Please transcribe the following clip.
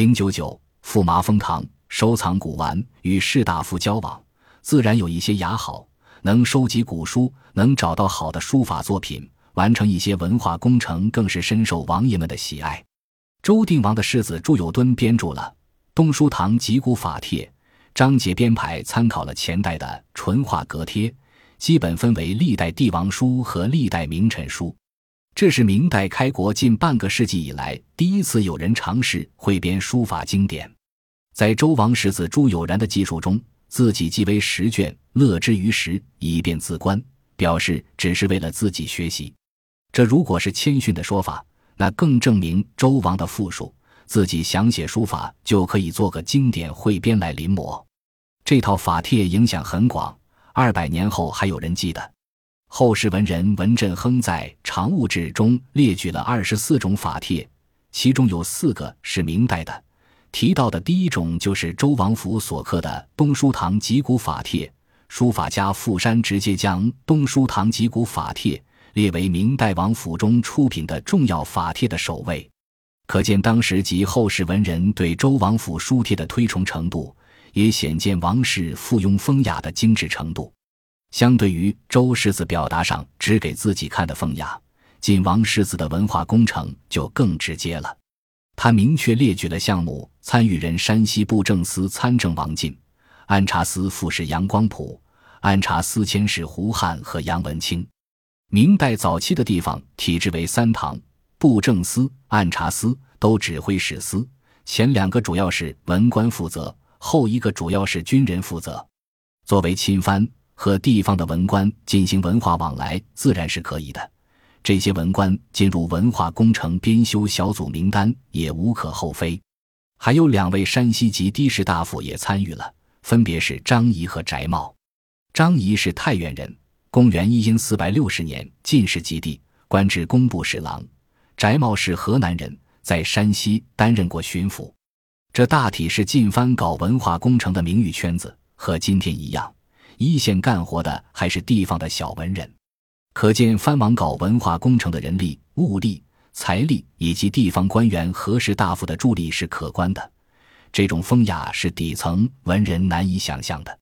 零九九，驸马封堂，收藏古玩，与士大夫交往，自然有一些雅好，能收集古书，能找到好的书法作品，完成一些文化工程，更是深受王爷们的喜爱。周定王的世子朱有敦编著了《东书堂集古法帖》，章节编排参考了前代的淳化阁帖，基本分为历代帝王书和历代名臣书。这是明代开国近半个世纪以来第一次有人尝试汇编书法经典。在周王世子朱有然的记述中，自己记为十卷，乐之于时，以便自观，表示只是为了自己学习。这如果是谦逊的说法。那更证明周王的富庶，自己想写书法就可以做个经典汇编来临摹。这套法帖影响很广，二百年后还有人记得。后世文人文振亨在《常物志》中列举了二十四种法帖，其中有四个是明代的。提到的第一种就是周王府所刻的《东书堂集古法帖》，书法家傅山直接将《东书堂集古法帖》。列为明代王府中出品的重要法帖的首位，可见当时及后世文人对周王府书帖的推崇程度，也显见王室附庸风雅的精致程度。相对于周世子表达上只给自己看的风雅，晋王世子的文化工程就更直接了。他明确列举了项目参与人：山西布政司参政王进，按察司副使杨光普，按察司佥使胡汉和杨文清。明代早期的地方体制为三堂：布政司、按察司都指挥使司，前两个主要是文官负责，后一个主要是军人负责。作为亲藩和地方的文官进行文化往来，自然是可以的。这些文官进入文化工程编修小组名单也无可厚非。还有两位山西籍的士大夫也参与了，分别是张仪和翟茂。张仪是太原人。公元一四百六十年进士及第，官至工部侍郎。翟茂是河南人，在山西担任过巡抚。这大体是晋藩搞文化工程的名誉圈子，和今天一样，一线干活的还是地方的小文人。可见藩王搞文化工程的人力、物力、财力以及地方官员和士大夫的助力是可观的。这种风雅是底层文人难以想象的。